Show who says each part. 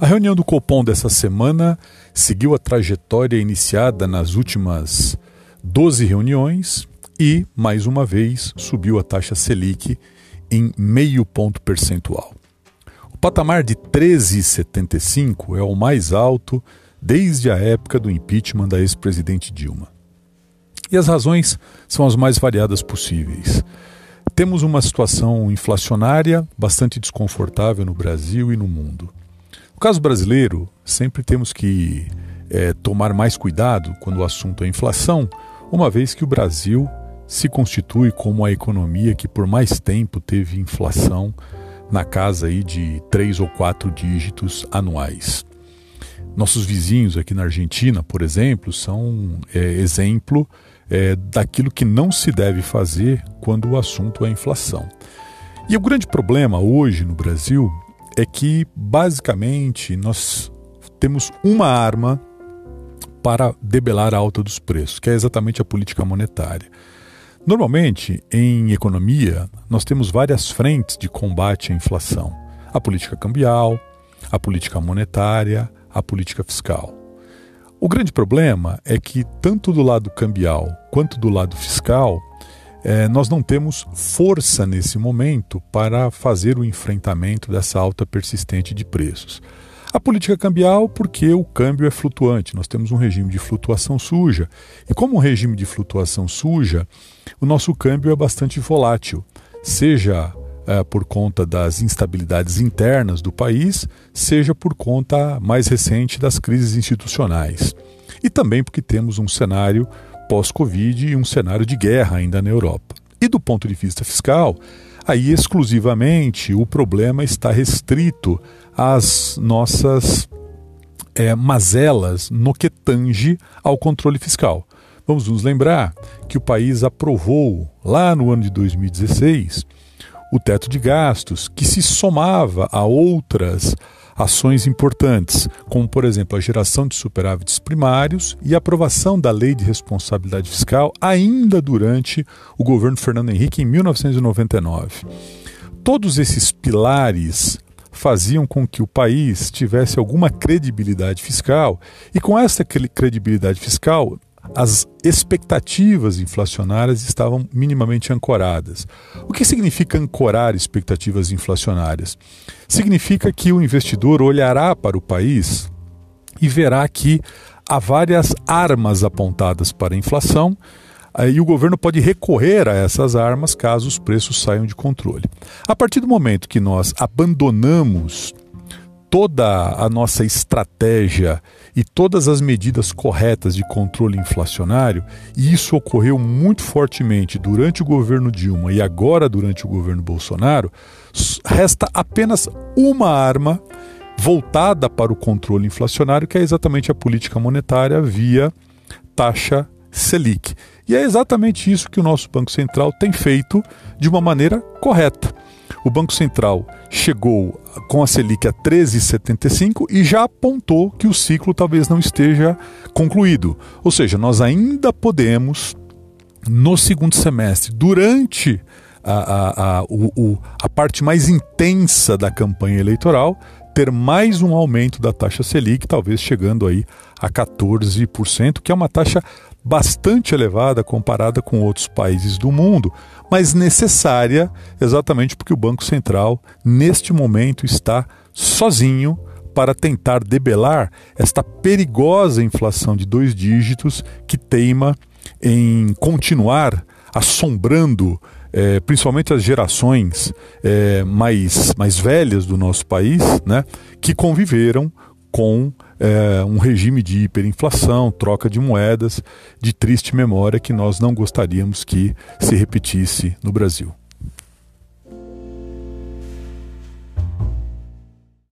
Speaker 1: A reunião do Copom dessa semana seguiu a trajetória iniciada nas últimas 12 reuniões e, mais uma vez, subiu a taxa Selic em meio ponto percentual. O patamar de 13,75 é o mais alto desde a época do impeachment da ex-presidente Dilma. E as razões são as mais variadas possíveis. Temos uma situação inflacionária bastante desconfortável no Brasil e no mundo. Caso brasileiro, sempre temos que é, tomar mais cuidado quando o assunto é inflação, uma vez que o Brasil se constitui como a economia que por mais tempo teve inflação na casa aí de três ou quatro dígitos anuais. Nossos vizinhos aqui na Argentina, por exemplo, são é, exemplo é, daquilo que não se deve fazer quando o assunto é inflação. E o grande problema hoje no Brasil é que, basicamente, nós temos uma arma para debelar a alta dos preços, que é exatamente a política monetária. Normalmente, em economia, nós temos várias frentes de combate à inflação: a política cambial, a política monetária, a política fiscal. O grande problema é que, tanto do lado cambial quanto do lado fiscal, eh, nós não temos força nesse momento para fazer o enfrentamento dessa alta persistente de preços. A política cambial, porque o câmbio é flutuante, nós temos um regime de flutuação suja. E como um regime de flutuação suja, o nosso câmbio é bastante volátil, seja é, por conta das instabilidades internas do país, seja por conta mais recente das crises institucionais. E também porque temos um cenário pós-Covid e um cenário de guerra ainda na Europa. E do ponto de vista fiscal, aí exclusivamente o problema está restrito às nossas é, mazelas no que tange ao controle fiscal. Vamos nos lembrar que o país aprovou, lá no ano de 2016, o teto de gastos, que se somava a outras ações importantes, como, por exemplo, a geração de superávites primários e a aprovação da Lei de Responsabilidade Fiscal ainda durante o governo Fernando Henrique em 1999. Todos esses pilares faziam com que o país tivesse alguma credibilidade fiscal e com essa credibilidade fiscal as expectativas inflacionárias estavam minimamente ancoradas. O que significa ancorar expectativas inflacionárias? Significa que o investidor olhará para o país e verá que há várias armas apontadas para a inflação e o governo pode recorrer a essas armas caso os preços saiam de controle. A partir do momento que nós abandonamos toda a nossa estratégia e todas as medidas corretas de controle inflacionário, e isso ocorreu muito fortemente durante o governo Dilma e agora durante o governo Bolsonaro, resta apenas uma arma voltada para o controle inflacionário, que é exatamente a política monetária via taxa Selic. E é exatamente isso que o nosso Banco Central tem feito de uma maneira correta. O Banco Central chegou com a Selic a 13,75 e já apontou que o ciclo talvez não esteja concluído. Ou seja, nós ainda podemos, no segundo semestre, durante a, a, a, o, o, a parte mais intensa da campanha eleitoral, ter mais um aumento da taxa Selic, talvez chegando aí a 14%, que é uma taxa bastante elevada comparada com outros países do mundo, mas necessária exatamente porque o Banco Central, neste momento, está sozinho para tentar debelar esta perigosa inflação de dois dígitos que teima em continuar assombrando é, principalmente as gerações é, mais, mais velhas do nosso país, né, que conviveram com é, um regime de hiperinflação, troca de moedas, de triste memória que nós não gostaríamos que se repetisse no Brasil.